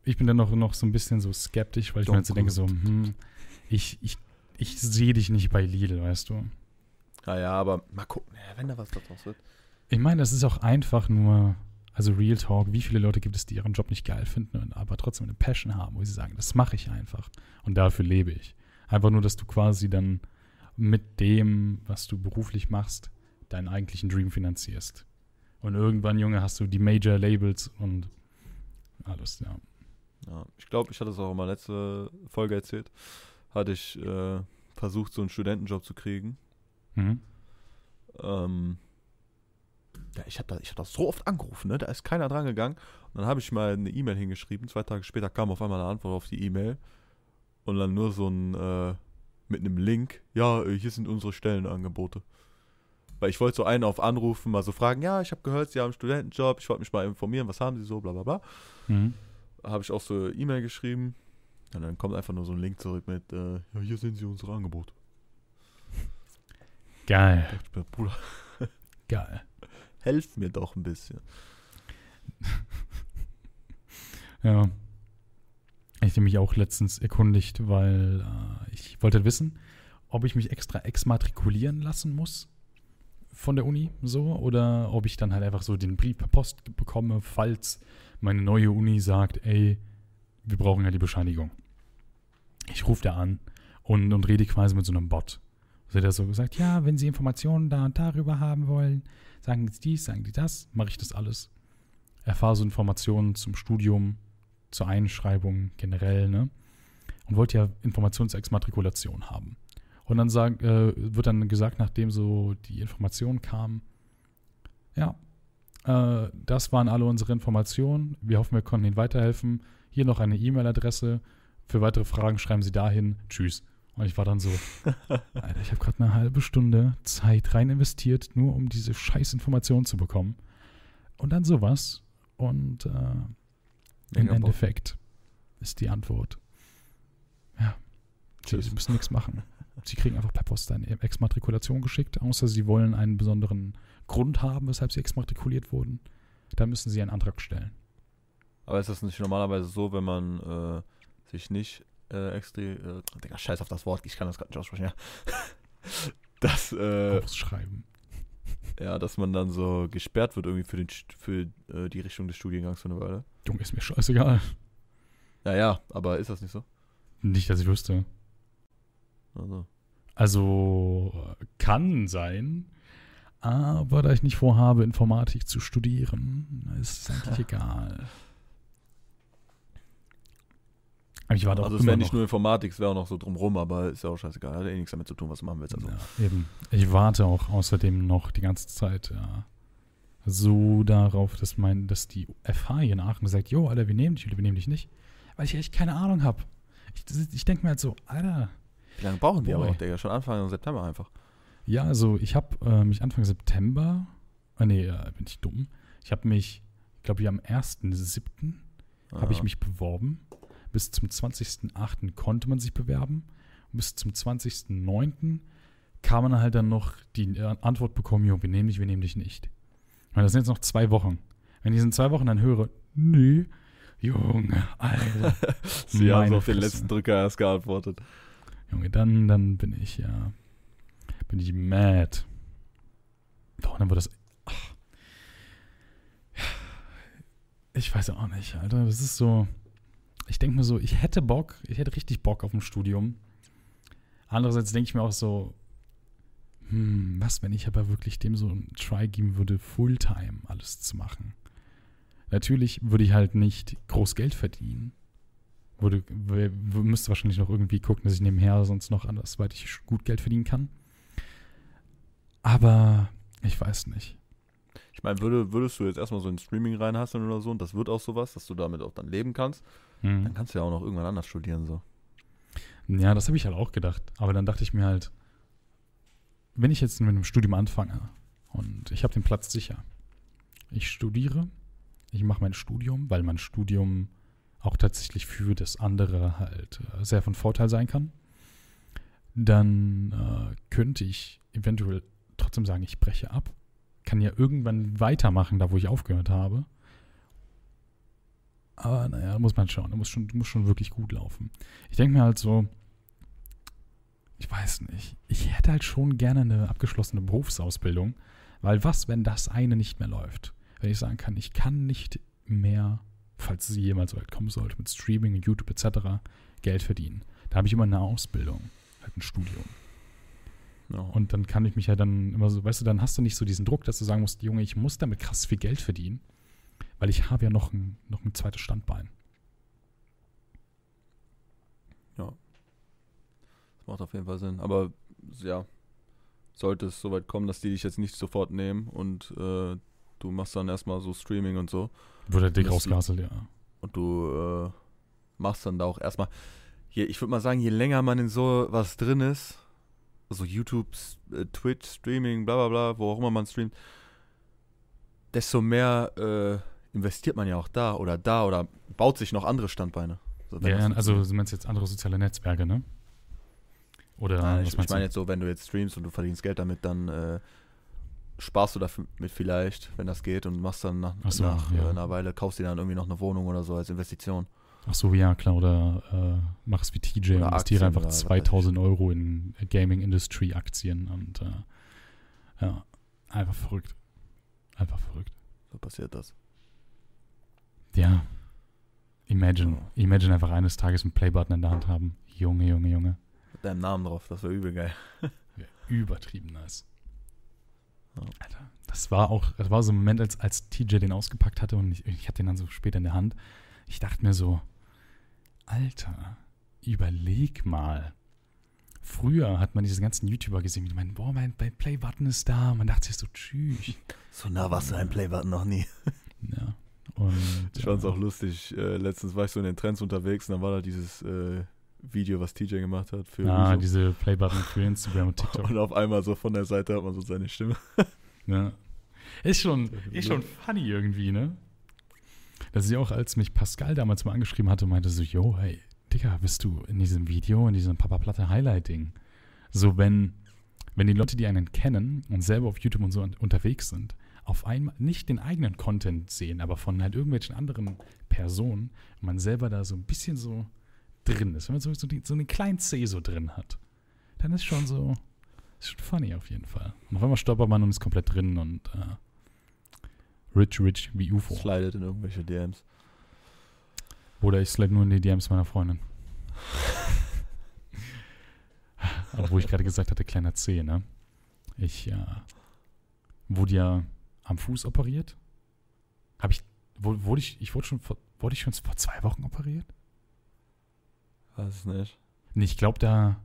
Ich bin dann noch, noch so ein bisschen so skeptisch, weil ich mir Don't jetzt so denke, so, hm, ich, ich, ich sehe dich nicht bei Lidl, weißt du. Ja, ja, aber mal gucken, wenn da was daraus wird. Ich meine, das ist auch einfach nur, also Real Talk, wie viele Leute gibt es, die ihren Job nicht geil finden, aber trotzdem eine Passion haben, wo sie sagen, das mache ich einfach und dafür lebe ich. Einfach nur, dass du quasi dann mit dem, was du beruflich machst, deinen eigentlichen Dream finanzierst. Und irgendwann, Junge, hast du die Major-Labels und alles, ja. Ja, ich glaube, ich hatte es auch in meiner letzten Folge erzählt. Hatte ich äh, versucht, so einen Studentenjob zu kriegen. Mhm. Ähm, ja, ich habe da, ich hab das so oft angerufen, ne? Da ist keiner dran gegangen. Und dann habe ich mal eine E-Mail hingeschrieben. Zwei Tage später kam auf einmal eine Antwort auf die E-Mail. Und dann nur so ein, äh, mit einem Link. Ja, äh, hier sind unsere Stellenangebote. Weil ich wollte so einen auf anrufen, mal so fragen, ja, ich habe gehört, Sie haben einen Studentenjob, ich wollte mich mal informieren, was haben Sie so, bla bla bla. Mhm. Habe ich auch so E-Mail geschrieben. Und dann kommt einfach nur so ein Link zurück mit, äh, ja, hier sind Sie unsere Angebote. Geil, ich mir, Bruder, geil. helf mir doch ein bisschen. Ja. Ich habe mich auch letztens erkundigt, weil äh, ich wollte wissen, ob ich mich extra exmatrikulieren lassen muss von der Uni so oder ob ich dann halt einfach so den Brief per Post bekomme, falls meine neue Uni sagt, ey, wir brauchen ja die Bescheinigung. Ich rufe da an und, und rede quasi mit so einem Bot. Also der so gesagt, ja, wenn Sie Informationen da und darüber haben wollen, sagen Sie dies, sagen Sie das, mache ich das alles. Erfahre so Informationen zum Studium, zur Einschreibung generell, ne? Und wollte ja Informationen zur Exmatrikulation haben. Und dann sag, äh, wird dann gesagt, nachdem so die Informationen kamen, ja, äh, das waren alle unsere Informationen. Wir hoffen, wir konnten Ihnen weiterhelfen. Hier noch eine E-Mail-Adresse. Für weitere Fragen schreiben Sie dahin. Tschüss. Und ich war dann so, Alter, ich habe gerade eine halbe Stunde Zeit rein investiert, nur um diese scheiß Informationen zu bekommen. Und dann sowas. Und äh, im Mega Bock. Endeffekt ist die Antwort. Ja. Sie, Tschüss. sie müssen nichts machen. Sie kriegen einfach per Post eine Exmatrikulation geschickt, außer sie wollen einen besonderen Grund haben, weshalb sie exmatrikuliert wurden. Dann müssen sie einen Antrag stellen. Aber ist das nicht normalerweise so, wenn man äh, sich nicht äh, extra. Äh, Digga, scheiß auf das Wort, ich kann das gerade nicht aussprechen, ja. dass, äh, Ausschreiben. ja, dass man dann so gesperrt wird irgendwie für, den, für äh, die Richtung des Studiengangs für eine Weile. Junge, ist mir scheißegal. Ja, ja, aber ist das nicht so? Nicht, dass ich wüsste. Also, Also kann sein, aber da ich nicht vorhabe, Informatik zu studieren, ist es eigentlich egal. Aber ich warte auch also es wäre noch. nicht nur Informatik, es wäre auch noch so drumrum, aber ist ja auch scheißegal. Hat ja eh nichts damit zu tun, was du machen willst. Also. Ja, eben. Ich warte auch außerdem noch die ganze Zeit ja, so darauf, dass mein, dass die FH hier in Aachen sagt, jo, Alter, wir nehmen dich oder wir nehmen dich nicht. Weil ich echt keine Ahnung habe. Ich, ich denke mir halt so, Alter, Wie lange brauchen die aber Boy. auch, Digga? Schon Anfang September einfach. Ja, also ich habe äh, mich Anfang September, äh, nee, äh, bin ich dumm. Ich habe mich, ich glaube, am 1.7. habe ich Ah. mich beworben. Bis zum 20.8. konnte man sich bewerben. Und bis zum 20.9. kam man halt dann noch die äh, Antwort bekommen, jo, wir nehmen dich, wir nehmen dich nicht. Und das sind jetzt noch zwei Wochen. Wenn ich in zwei Wochen dann höre, nee, Junge, Alter, Sie haben auf den letzten Drücker erst geantwortet. Junge, dann, dann bin ich ja, bin ich mad. Boah, dann wird das. Ach. Ich weiß auch nicht, Alter. Das ist so. Ich denke mir so, ich hätte Bock, ich hätte richtig Bock auf ein Studium. Andererseits denke ich mir auch so, hm, was, wenn ich aber wirklich dem so einen Try geben würde, Fulltime alles zu machen? Natürlich würde ich halt nicht groß Geld verdienen. Würde, müsste wahrscheinlich noch irgendwie gucken, dass ich nebenher sonst noch andersweitig gut Geld verdienen kann. Aber ich weiß nicht. Ich meine, würde, würdest du jetzt erstmal so ein Streaming reinhasseln oder so und das wird auch sowas, dass du damit auch dann leben kannst, Mhm. dann kannst du ja auch noch irgendwann anders studieren so. Ja, das habe ich halt auch gedacht. Aber dann dachte ich mir halt, wenn ich jetzt mit einem Studium anfange und ich habe den Platz sicher, ich studiere, ich mache mein Studium, weil mein Studium auch tatsächlich für das andere halt äh, sehr von Vorteil sein kann, dann äh, könnte ich eventuell trotzdem sagen, ich breche ab, kann ja irgendwann weitermachen, da wo ich aufgehört habe. Aber naja, muss man schauen, muss schon, muss schon wirklich gut laufen. Ich denke mir halt so, ich weiß nicht, ich hätte halt schon gerne eine abgeschlossene Berufsausbildung, weil was, wenn das eine nicht mehr läuft? Wenn ich sagen kann, ich kann nicht mehr, falls sie jemals so weit kommen sollte, mit Streaming, YouTube etc. Geld verdienen. Da habe ich immer eine Ausbildung, halt ein Studium. Ja. Und dann kann ich mich ja dann immer so, weißt du, dann hast du nicht so diesen Druck, dass du sagen musst, Junge, ich muss damit krass viel Geld verdienen, weil ich habe ja noch ein, noch ein zweites Standbein. Das macht auf jeden Fall Sinn. Aber ja, sollte es soweit kommen, dass die dich jetzt nicht sofort nehmen und äh, du machst dann erstmal so Streaming und so Wurde dick rausgehasselt, ja. und du äh, machst dann da auch erstmal, je, ich würde mal sagen, je länger man in so was drin ist, also YouTube, äh, Twitch, Streaming, bla bla bla, wo auch immer man streamt, desto mehr äh, investiert man ja auch da oder da oder baut sich noch andere Standbeine. So, ja das- also du meinst jetzt andere soziale Netzwerke, ne? Oder Nein, ich, ich meine jetzt so, wenn du jetzt streamst und du verdienst Geld damit, dann äh, sparst du damit vielleicht, wenn das geht, und machst dann nach, Ach so, nach ja. äh, einer Weile, kaufst dir dann irgendwie noch eine Wohnung oder so als Investition. Ach so, ja, klar. Oder äh, mach es wie TJ und investiere Aktien einfach oder was weiß 2000 Euro in Gaming-Industry-Aktien und äh, ja, einfach verrückt. Einfach verrückt. So passiert das. Ja. Imagine, imagine einfach eines Tages einen Playbutton in der Hand haben. Junge, Junge, Junge. Mit deinem Namen drauf, das wäre übel geil. Wär Übertrieben nice. Ja. Alter, das war auch, das war so ein Moment, als, als TJ den ausgepackt hatte und ich, ich hatte den dann so später in der Hand. Ich dachte mir so, Alter, überleg mal. Früher hat man diese ganzen YouTuber gesehen, die meinen, boah, mein, Playbutton ist da. Man dachte sich so, tschüss. So nah warst du ein Playbutton noch nie. Ja. Und Ich fand's ja. auch lustig. Äh, letztens war ich so in den Trends unterwegs und dann war da dieses äh, Video, was TJ gemacht hat für Ah, Rezo. diese Playbutton für Instagram und TikTok. Und auf einmal so von der Seite hat man so seine Stimme. Ja. Ist schon, ist schon funny irgendwie, ne? Das ist ja auch, als mich Pascal damals mal angeschrieben hatte, meinte so, yo, hey, Digga, bist du in diesem Video, in diesem Papa Platte Highlighting? So, wenn, wenn die Leute, die einen kennen und selber auf YouTube und so un- unterwegs sind, auf einmal nicht den eigenen Content sehen, aber von halt irgendwelchen anderen Personen und man selber da so ein bisschen so drin ist, wenn man so, so, die, so einen kleinen C so drin hat, dann ist schon so, ist schon funny auf jeden Fall. Und auf einmal stolpert man und ist komplett drin und äh, rich, rich wie UFO. Slidet in irgendwelche DMs. Oder ich slide nur in die DMs meiner Freundin. Aber wo ich gerade gesagt hatte, kleiner C, ne? Ich äh, wurde ja am Fuß operiert. Habe ich, wurde ich, ich wurde schon, vor, wurde ich schon vor zwei Wochen operiert? Weiß es nicht. Nee, ich glaube da.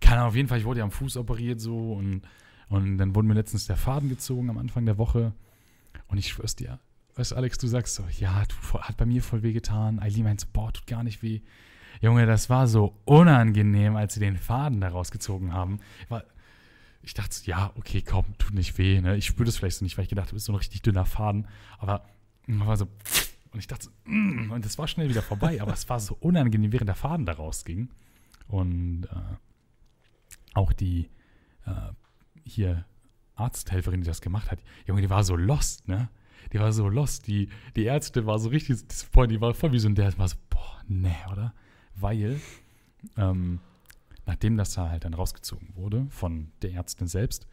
Keine Ahnung, auf jeden Fall, ich wurde ja am Fuß operiert so und, und dann wurde mir letztens der Faden gezogen am Anfang der Woche. Und ich schwör's dir, weißt du, Alex, du sagst so, ja, tut hat bei mir voll weh getan. Eileen meint so, boah, tut gar nicht weh. Junge, das war so unangenehm, als sie den Faden da rausgezogen haben. War, ich dachte, so, ja, okay, komm, tut nicht weh. Ne? Ich spüre das vielleicht so nicht, weil ich gedacht habe, ist so ein richtig dünner Faden. Aber war so, und ich dachte, so, mm, und das war schnell wieder vorbei. aber es war so unangenehm, während der Faden da rausging. Und äh, auch die äh, hier Arzthelferin, die das gemacht hat, Junge, die war so lost, ne? Die war so lost. Die, die Ärzte war so richtig disappointed. Die war voll wie so ein der war so, boah, ne, oder? Weil, ähm, nachdem das da halt dann rausgezogen wurde von der Ärztin selbst,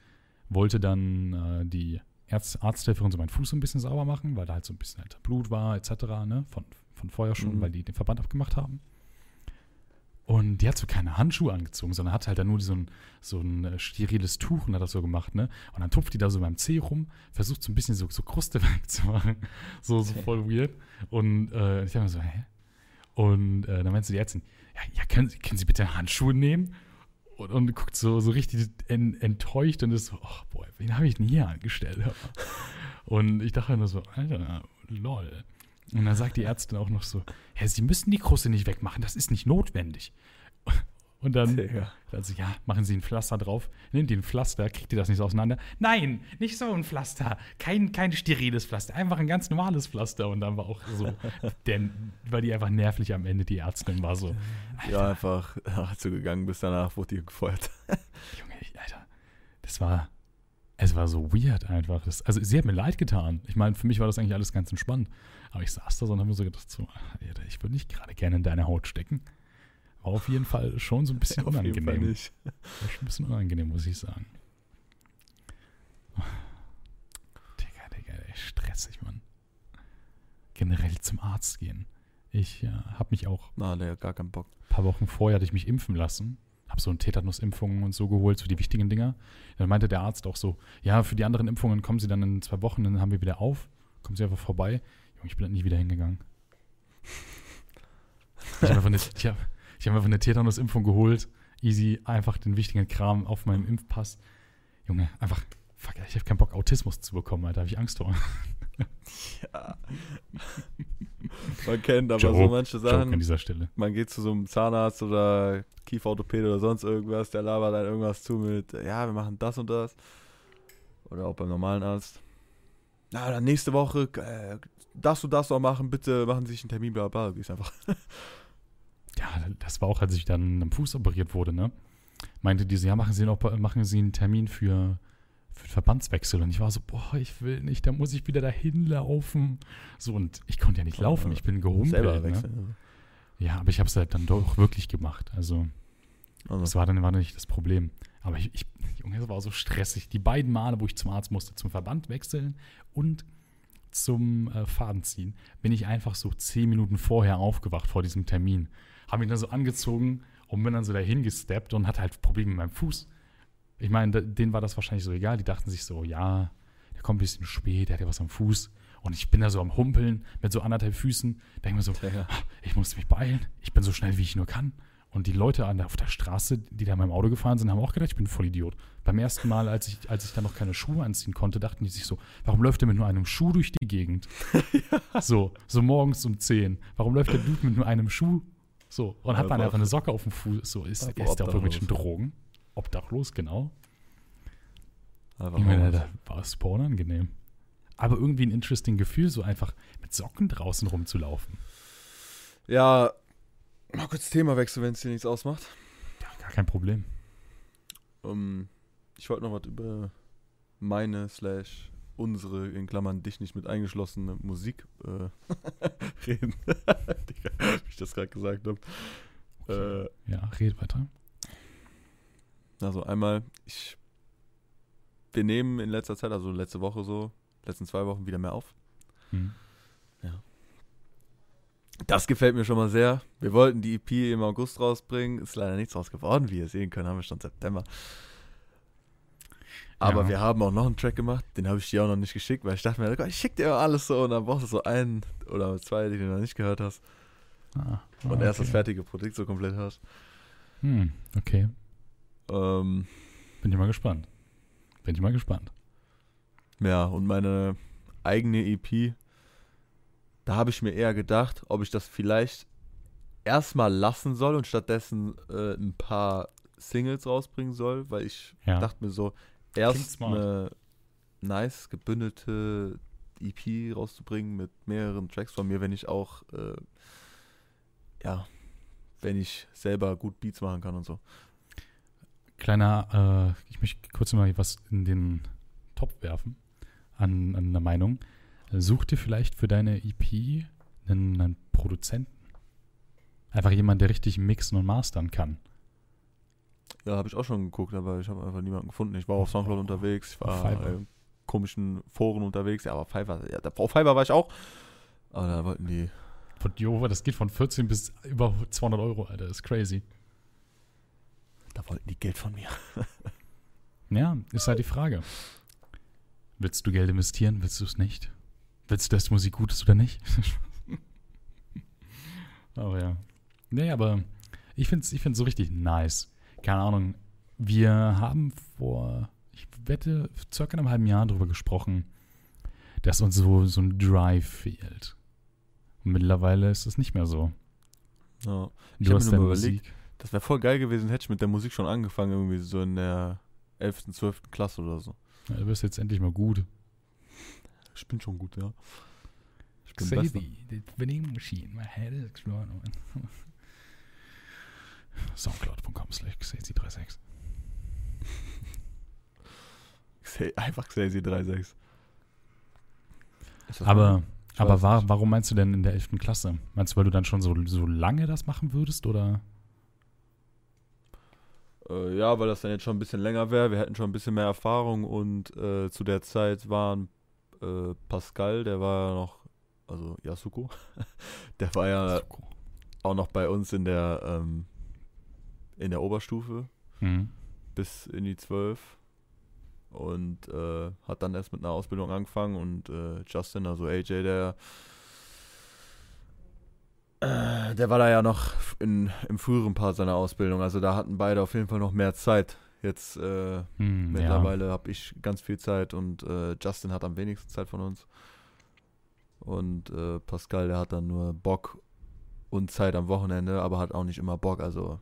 wollte dann äh, die Arzt, Arzthelferin so meinen Fuß so ein bisschen sauber machen, weil da halt so ein bisschen halt Blut war, etc., ne? Von, von vorher schon, Mhm. weil die den Verband abgemacht haben. Und die hat so keine Handschuhe angezogen, sondern hat halt dann nur so ein, so ein äh, steriles Tuch und hat das so gemacht, ne? Und dann tupft die da so beim Zeh rum, versucht so ein bisschen so, so Kruste wegzumachen. So, so voll weird. Und äh, ich dachte mir so, hä? Und äh, dann meinte die Ärztin, ja, ja können, Sie, können Sie bitte Handschuhe nehmen? Und, und guckt so, so richtig en, enttäuscht und ist so, ach boah, wen habe ich denn hier angestellt? Und ich dachte nur so, Alter, lol. Und dann sagt die Ärztin auch noch so, ja, Sie müssen die Kruste nicht wegmachen, das ist nicht notwendig. Und dann, Digga. also ja, machen Sie ein Pflaster drauf, nimmt den Pflaster, kriegt ihr das nicht so auseinander? Nein, nicht so ein Pflaster, kein, kein steriles Pflaster, einfach ein ganz normales Pflaster. Und dann war auch so, denn, weil die einfach nervlich am Ende, die Ärztin war so, Ja, einfach, du gegangen bist, danach wurde die gefeuert. Junge, ich, Alter, das war, es war so weird einfach. Das, also sie hat mir leid getan. Ich meine, für mich war das eigentlich alles ganz entspannt. Aber ich saß da so und habe mir so gedacht, so, ich würde nicht gerade gerne in deine Haut stecken. War auf jeden Fall schon so ein bisschen Auf jeden Fall unangenehm. nicht. War schon ein bisschen unangenehm, muss ich sagen. Digga, Digga, ey, stressig, Mann. Generell zum Arzt gehen. Ich äh, habe mich auch Na, der gar keinen Bock. ein paar Wochen vorher hatte ich mich impfen lassen. Habe so eine Tetanusimpfung und so geholt, so die wichtigen Dinger. Dann meinte der Arzt auch so, ja, für die anderen Impfungen kommen sie dann in zwei Wochen, dann haben wir wieder auf, kommen sie einfach vorbei. Junge, ich bin dann nie wieder hingegangen. Ich habe einfach eine, hab, hab einfach eine Tetanusimpfung geholt, easy, einfach den wichtigen Kram auf meinem Impfpass. Junge, einfach, fuck, ich habe keinen Bock, Autismus zu bekommen, Alter, habe ich Angst vor. Ja. Man kennt aber Joke, so manche Joke an Sachen. dieser Stelle. Man geht zu so einem Zahnarzt oder Kieferorthopäde oder sonst irgendwas, der labert dann irgendwas zu mit, ja, wir machen das und das. Oder auch beim normalen Arzt. Na, dann nächste Woche äh, das und das noch machen, bitte machen Sie sich einen Termin, bla bla. bla. Gehst einfach. Ja, das war auch, als ich dann am Fuß operiert wurde, ne? Meinte diese, ja, machen Sie, noch, machen Sie einen Termin für, für Verbandswechsel. Und ich war so, boah, ich will nicht, da muss ich wieder dahin laufen. So, und ich konnte ja nicht laufen, ich bin Selber gehumpelt. Ne? wechseln. Ja, aber ich habe es halt dann doch wirklich gemacht. Also, Also, das war dann war nicht das Problem. Aber ich, ich Junge, das war so stressig. Die beiden Male, wo ich zum Arzt musste, zum Verband wechseln und zum äh, Faden ziehen, bin ich einfach so zehn Minuten vorher aufgewacht vor diesem Termin. Habe mich dann so angezogen und bin dann so dahin gesteppt und hatte halt Probleme mit meinem Fuß. Ich meine, denen war das wahrscheinlich so egal. Die dachten sich so, ja, der kommt ein bisschen spät, der hat ja was am Fuß. Und ich bin da so am Humpeln mit so anderthalb Füßen. Denke mir so, ja. ich muss mich beeilen. Ich bin so schnell, wie ich nur kann. Und die Leute an der, auf der Straße, die da in meinem Auto gefahren sind, haben auch gedacht, ich bin ein Vollidiot. Beim ersten Mal, als ich, als ich dann noch keine Schuhe anziehen konnte, dachten die sich so, warum läuft der mit nur einem Schuh durch die Gegend? So, so morgens um 10. Warum läuft der Dude mit nur einem Schuh? So, und hat dann einfach eine Socke auf dem Fuß. So, ist, ist der auf irgendwelchen. Drogen? Obdachlos, genau. Einfach Ich meine, da war es super unangenehm. Aber irgendwie ein interesting Gefühl, so einfach mit Socken draußen rumzulaufen. Ja, mal kurz Thema wechseln, wenn es dir nichts ausmacht. Ja, gar kein Problem. Ähm, ich wollte noch was über meine slash unsere, in Klammern dich nicht mit eingeschlossene Musik äh, reden. Digga, wie ich das gerade gesagt habe. Äh, Ja, red weiter. Also einmal, ich wir nehmen in letzter Zeit, also letzte Woche so, letzten zwei Wochen wieder mehr auf. Hm. Das gefällt mir schon mal sehr. Wir wollten die EP im August rausbringen, ist leider nichts draus geworden, wie ihr sehen könnt, haben wir schon September. Aber Ja. wir haben auch noch einen Track gemacht, den habe ich dir auch noch nicht geschickt, weil ich dachte mir, ich schick dir immer alles so und dann brauchst du so einen oder zwei, die du noch nicht gehört hast Ah, und ah, erst das okay. fertige Produkt so komplett hast. Hm, okay. Ähm, Bin ich mal gespannt. Bin ich mal gespannt. ja, und meine eigene EP, da habe ich mir eher gedacht, ob ich das vielleicht erstmal lassen soll und stattdessen äh, ein paar Singles rausbringen soll, weil ich Ja. dachte mir so, erst eine nice gebündelte EP rauszubringen mit mehreren Tracks von mir, wenn ich auch, äh, ja, wenn ich selber gut Beats machen kann und so. Kleiner, äh, ich möchte kurz mal was in den Topf werfen an, an der Meinung. Such dir vielleicht für deine EP einen, einen Produzenten. Einfach jemand, der richtig mixen und mastern kann. Ja, habe ich auch schon geguckt, aber ich habe einfach niemanden gefunden. Ich war auf Soundcloud Oh, unterwegs, ich war in komischen Foren unterwegs. Ja, aber Fiverr, ja, auf Fiverr war ich auch. Aber da wollten die, Von Jo, das geht von 14 bis über 200 Euro, Alter. Das ist crazy. Da wollten die Geld von mir. Ja, ist halt die Frage. Willst du Geld investieren? Willst du es nicht? Willst du, dass die Musik gut ist oder nicht? aber ja. Nee, aber ich finde es ich find's so richtig nice. Keine Ahnung. Wir haben vor, ich wette, circa einem halben Jahr darüber gesprochen, dass uns so, so ein Drive fehlt. Und mittlerweile ist es nicht mehr so. Ja. Ich Du hab hast mir deine nur überlegt, Musik. Das wäre voll geil gewesen, hätte ich mit der Musik schon angefangen, irgendwie so in der 11., 12. Klasse oder so. Ja, du bist jetzt endlich mal gut. Ich bin schon gut, ja. Ich bin besser. the, winning machine, my head is exploding. Soundcloud.com slash xazy36. Say- Einfach Xazy 3.6. Ist das Aber, Ich aber weiß wa nicht. warum meinst du denn in der 11. Klasse? Meinst du, weil du dann schon so, so lange das machen würdest? Oder? Äh, ja, weil das dann jetzt schon ein bisschen länger wäre. Wir hätten schon ein bisschen mehr Erfahrung und äh, zu der Zeit waren äh, Pascal, der war ja noch, also Yasuko, der war ja auch noch bei uns in der, ähm, in der Oberstufe Mhm. bis in die 12 und äh, hat dann erst mit einer Ausbildung angefangen und äh, Justin, also AJ, der äh, der war da ja noch in, im früheren Part seiner Ausbildung, also da hatten beide auf jeden Fall noch mehr Zeit. Jetzt äh, Mhm, mittlerweile habe ich ganz viel Zeit und äh, Justin hat am wenigsten Zeit von uns. Und äh, Pascal, der hat dann nur Bock und Zeit am Wochenende, aber hat auch nicht immer Bock, also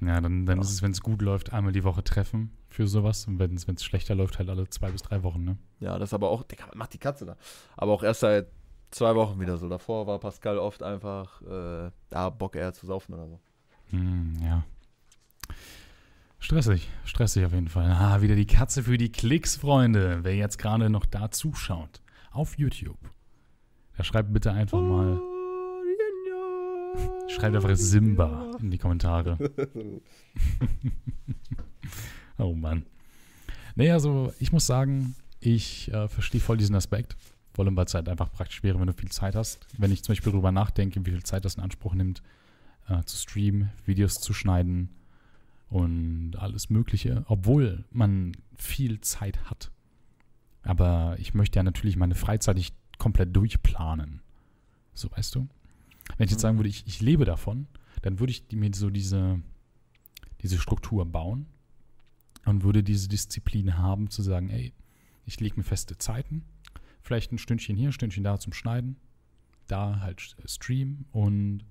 Ja, ja dann, dann Ja. ist es, wenn es gut läuft, einmal die Woche treffen für sowas. Und wenn es schlechter läuft, halt alle zwei bis drei Wochen, ne? Ja, das aber auch, Digga, was macht die Katze da? Aber auch erst seit zwei Wochen wieder so. Davor war Pascal oft einfach, äh, da Bock eher zu saufen oder so. Hm, ja. Stressig, stressig auf jeden Fall. Ah, wieder die Katze für die Klicks, Freunde. Wer jetzt gerade noch da zuschaut, auf YouTube, der schreibt bitte einfach mal, schreibt einfach Simba in die Kommentare. Oh Mann. Nee, also ich muss sagen, ich äh, verstehe voll diesen Aspekt. Vor allem, weil es halt einfach praktisch wäre, wenn du viel Zeit hast. Wenn ich zum Beispiel darüber nachdenke, wie viel Zeit das in Anspruch nimmt, äh, zu streamen, Videos zu schneiden und alles Mögliche, obwohl man viel Zeit hat. Aber ich möchte ja natürlich meine Freizeit nicht komplett durchplanen. So, weißt du? Wenn ich jetzt sagen würde, ich, ich lebe davon, dann würde ich mir so diese, diese Struktur bauen und würde diese Disziplin haben, zu sagen, ey, ich lege mir feste Zeiten, vielleicht ein Stündchen hier, ein Stündchen da zum Schneiden, da halt Stream und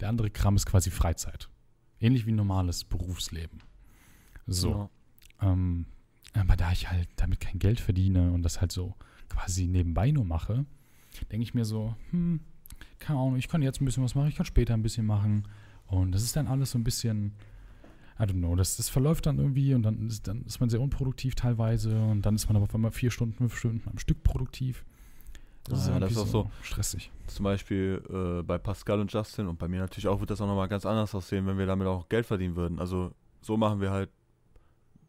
der andere Kram ist quasi Freizeit. Ähnlich wie ein normales Berufsleben. So. Ähm, aber da ich halt damit kein Geld verdiene und das halt so quasi nebenbei nur mache, denke ich mir so, hm, keine Ahnung, ich kann jetzt ein bisschen was machen, ich kann später ein bisschen machen. Und das ist dann alles so ein bisschen, I don't know, das, das verläuft dann irgendwie und dann ist, dann ist man sehr unproduktiv teilweise und dann ist man aber auf einmal vier Stunden, fünf Stunden am Stück produktiv. Ah, ja, das ist auch so. stressig. Zum Beispiel äh, bei Pascal und Justin und bei mir natürlich auch wird das auch nochmal ganz anders aussehen, wenn wir damit auch Geld verdienen würden. Also so machen wir halt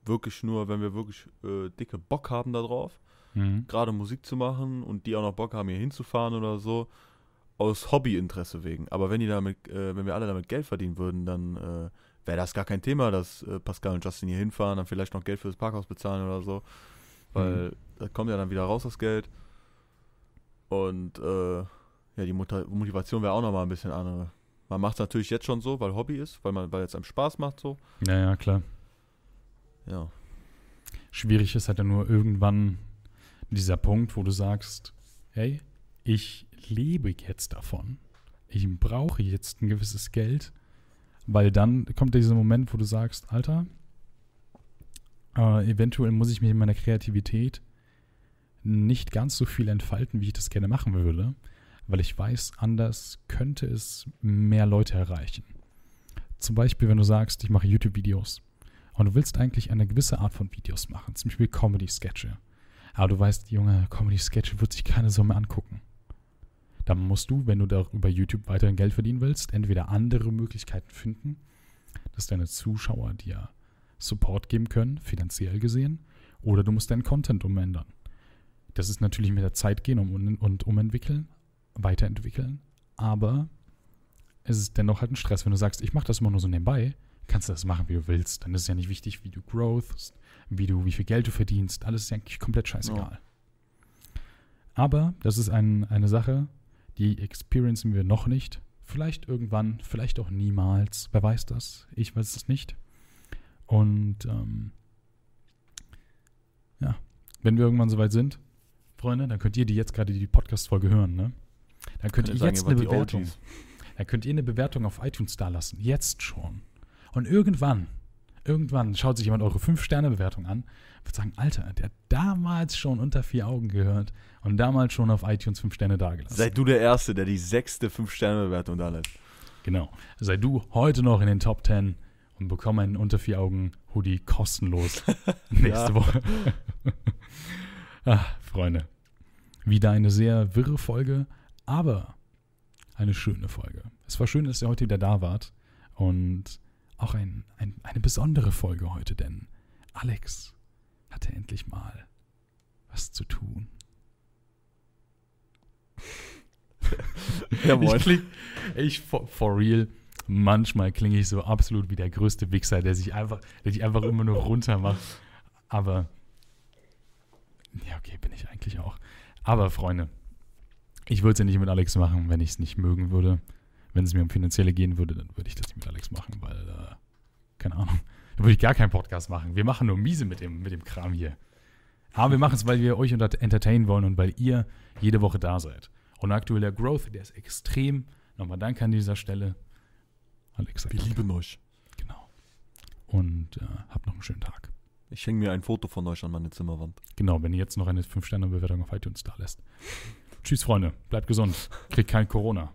wirklich nur, wenn wir wirklich äh, dicke Bock haben darauf, Mhm. gerade Musik zu machen und die auch noch Bock haben, hier hinzufahren oder so, aus Hobbyinteresse wegen. Aber wenn die damit, äh, wenn wir alle damit Geld verdienen würden, dann äh, wäre das gar kein Thema, dass äh, Pascal und Justin hier hinfahren, dann vielleicht noch Geld für das Parkhaus bezahlen oder so. Weil da kommt ja dann wieder raus das Geld. Und äh, ja, die Muta- Motivation wäre auch nochmal ein bisschen andere. Man macht es natürlich jetzt schon so, weil Hobby ist, weil man, weil es einem Spaß macht so. Ja, ja, klar. Ja. Schwierig ist halt dann nur irgendwann dieser Punkt, wo du sagst, hey, ich lebe jetzt davon. Ich brauche jetzt ein gewisses Geld, weil dann kommt dieser Moment, wo du sagst, Alter, äh, eventuell muss ich mich in meiner Kreativität nicht ganz so viel entfalten, wie ich das gerne machen würde, weil ich weiß, anders könnte es mehr Leute erreichen. Zum Beispiel, wenn du sagst, ich mache YouTube-Videos und du willst eigentlich eine gewisse Art von Videos machen, zum Beispiel Comedy-Sketche. Aber du weißt, Junge, Comedy-Sketche wird sich keine mehr angucken. Dann musst du, wenn du da über YouTube weiterhin Geld verdienen willst, entweder andere Möglichkeiten finden, dass deine Zuschauer dir Support geben können, finanziell gesehen, oder du musst deinen Content umändern. Das ist natürlich mit der Zeit gehen und, und umentwickeln, weiterentwickeln, aber es ist dennoch halt ein Stress, wenn du sagst, ich mache das immer nur so nebenbei, kannst du das machen, wie du willst. Dann ist es ja nicht wichtig, wie du growthst, wie du, wie viel Geld du verdienst. Alles ist ja eigentlich komplett scheißegal. Aber das ist ein, eine Sache, die experiencen wir noch nicht. Vielleicht irgendwann, vielleicht auch niemals. Wer weiß das? Ich weiß es nicht. Und ähm, ja, wenn wir irgendwann soweit sind, Freunde, dann könnt ihr die jetzt gerade die Podcast-Folge hören, ne? Dann könnt ihr sagen, jetzt eine Bewertung. Dann könnt ihr eine Bewertung auf iTunes da lassen. Jetzt schon. Und irgendwann, irgendwann schaut sich jemand eure 5-Sterne-Bewertung an, wird sagen, Alter, der hat damals schon unter vier Augen gehört und damals schon auf iTunes 5 Sterne dagelassen. Sei du der Erste, der die sechste 5-Sterne-Bewertung da lässt. Genau. Sei du heute noch in den Top 10 und bekomme einen unter vier Augen Hoodie kostenlos nächste. Woche. ah, Freunde. Wieder eine sehr wirre Folge, aber eine schöne Folge. Es war schön, dass ihr heute wieder da wart und auch ein, ein, eine besondere Folge heute, denn Alex hatte endlich mal was zu tun. Ja, moin. Ich, klick, ich for, for real, manchmal klinge ich so absolut wie der größte Wichser, der sich einfach, der dich einfach immer nur runter macht. Aber ja, okay, bin ich eigentlich auch. Aber Freunde, ich würde es ja nicht mit Alex machen, wenn ich es nicht mögen würde. Wenn es mir um finanzielle gehen würde, dann würde ich das nicht mit Alex machen, weil, äh, keine Ahnung, dann würde ich gar keinen Podcast machen. Wir machen nur miese mit dem, mit dem Kram hier. Aber wir machen es, weil wir euch unter- entertainen wollen und weil ihr jede Woche da seid. Und aktuell der Growth, der ist extrem. Nochmal danke an dieser Stelle. Alex, Wir lieben euch. Genau. Und äh, habt noch einen schönen Tag. Ich hänge mir ein Foto von euch an meine Zimmerwand. Genau, wenn ihr jetzt noch eine 5-Sterne-Bewertung auf iTunes da lässt. Tschüss, Freunde. Bleibt gesund. Kriegt kein Corona.